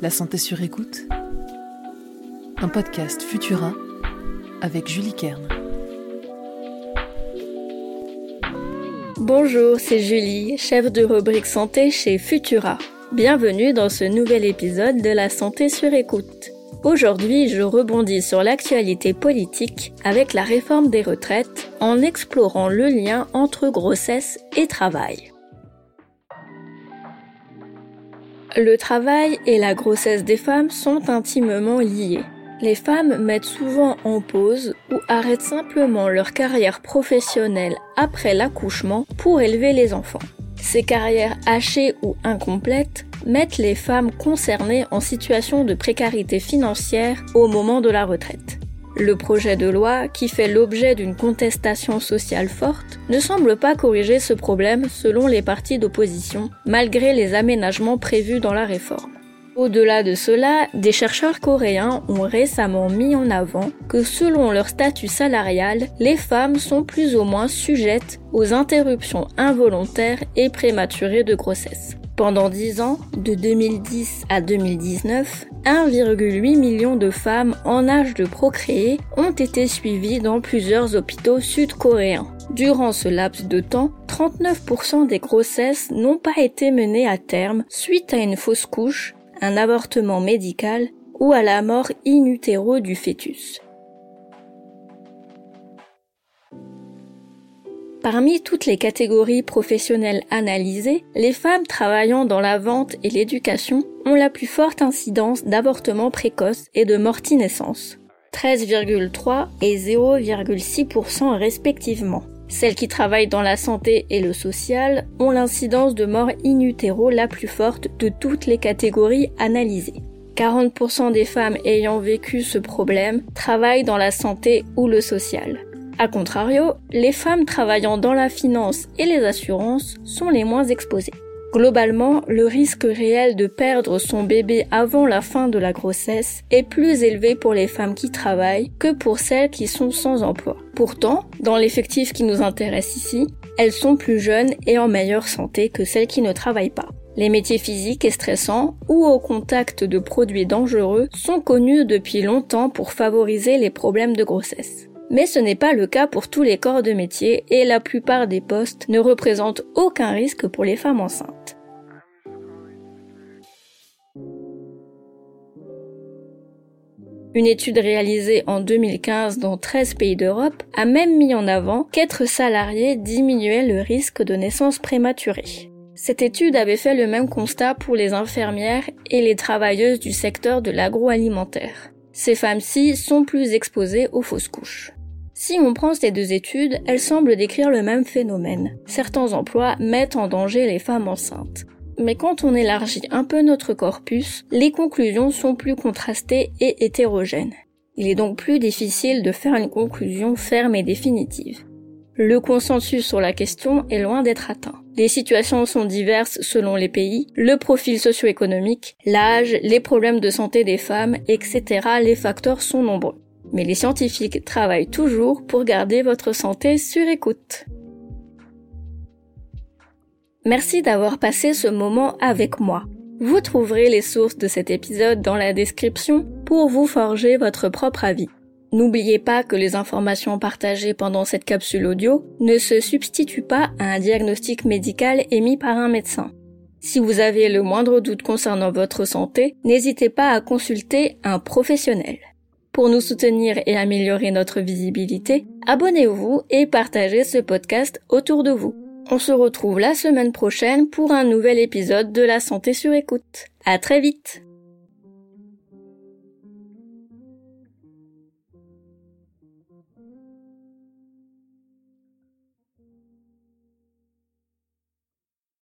La santé sur écoute. Un podcast Futura avec Julie Kern. Bonjour, c'est Julie, chef de rubrique santé chez Futura. Bienvenue dans ce nouvel épisode de La santé sur écoute. Aujourd'hui, je rebondis sur l'actualité politique avec la réforme des retraites en explorant le lien entre grossesse et travail. Le travail et la grossesse des femmes sont intimement liés. Les femmes mettent souvent en pause ou arrêtent simplement leur carrière professionnelle après l'accouchement pour élever les enfants. Ces carrières hachées ou incomplètes mettent les femmes concernées en situation de précarité financière au moment de la retraite. Le projet de loi, qui fait l'objet d'une contestation sociale forte, ne semble pas corriger ce problème selon les partis d'opposition, malgré les aménagements prévus dans la réforme. Au-delà de cela, des chercheurs coréens ont récemment mis en avant que selon leur statut salarial, les femmes sont plus ou moins sujettes aux interruptions involontaires et prématurées de grossesse. Pendant 10 ans, de 2010 à 2019, 1,8 million de femmes en âge de procréer ont été suivies dans plusieurs hôpitaux sud-coréens. Durant ce laps de temps, 39% des grossesses n'ont pas été menées à terme suite à une fausse couche, un avortement médical ou à la mort in utero du fœtus. Parmi toutes les catégories professionnelles analysées, les femmes travaillant dans la vente et l'éducation ont la plus forte incidence d'avortements précoces et de morti-naissance, 13,3 et 0,6% respectivement. Celles qui travaillent dans la santé et le social ont l'incidence de mort in utero la plus forte de toutes les catégories analysées. 40% des femmes ayant vécu ce problème travaillent dans la santé ou le social. A contrario, les femmes travaillant dans la finance et les assurances sont les moins exposées. Globalement, le risque réel de perdre son bébé avant la fin de la grossesse est plus élevé pour les femmes qui travaillent que pour celles qui sont sans emploi. Pourtant, dans l'effectif qui nous intéresse ici, elles sont plus jeunes et en meilleure santé que celles qui ne travaillent pas. Les métiers physiques et stressants ou au contact de produits dangereux sont connus depuis longtemps pour favoriser les problèmes de grossesse. Mais ce n'est pas le cas pour tous les corps de métier et la plupart des postes ne représentent aucun risque pour les femmes enceintes. Une étude réalisée en 2015 dans 13 pays d'Europe a même mis en avant qu'être salarié diminuait le risque de naissance prématurée. Cette étude avait fait le même constat pour les infirmières et les travailleuses du secteur de l'agroalimentaire. Ces femmes-ci sont plus exposées aux fausses couches. Si on prend ces deux études, elles semblent décrire le même phénomène. Certains emplois mettent en danger les femmes enceintes. Mais quand on élargit un peu notre corpus, les conclusions sont plus contrastées et hétérogènes. Il est donc plus difficile de faire une conclusion ferme et définitive. Le consensus sur la question est loin d'être atteint. Les situations sont diverses selon les pays, le profil socio-économique, l'âge, les problèmes de santé des femmes, etc. Les facteurs sont nombreux. Mais les scientifiques travaillent toujours pour garder votre santé sur écoute. Merci d'avoir passé ce moment avec moi. Vous trouverez les sources de cet épisode dans la description pour vous forger votre propre avis. N'oubliez pas que les informations partagées pendant cette capsule audio ne se substituent pas à un diagnostic médical émis par un médecin. Si vous avez le moindre doute concernant votre santé, n'hésitez pas à consulter un professionnel. Pour nous soutenir et améliorer notre visibilité, abonnez-vous et partagez ce podcast autour de vous. On se retrouve la semaine prochaine pour un nouvel épisode de la santé sur écoute. À très vite!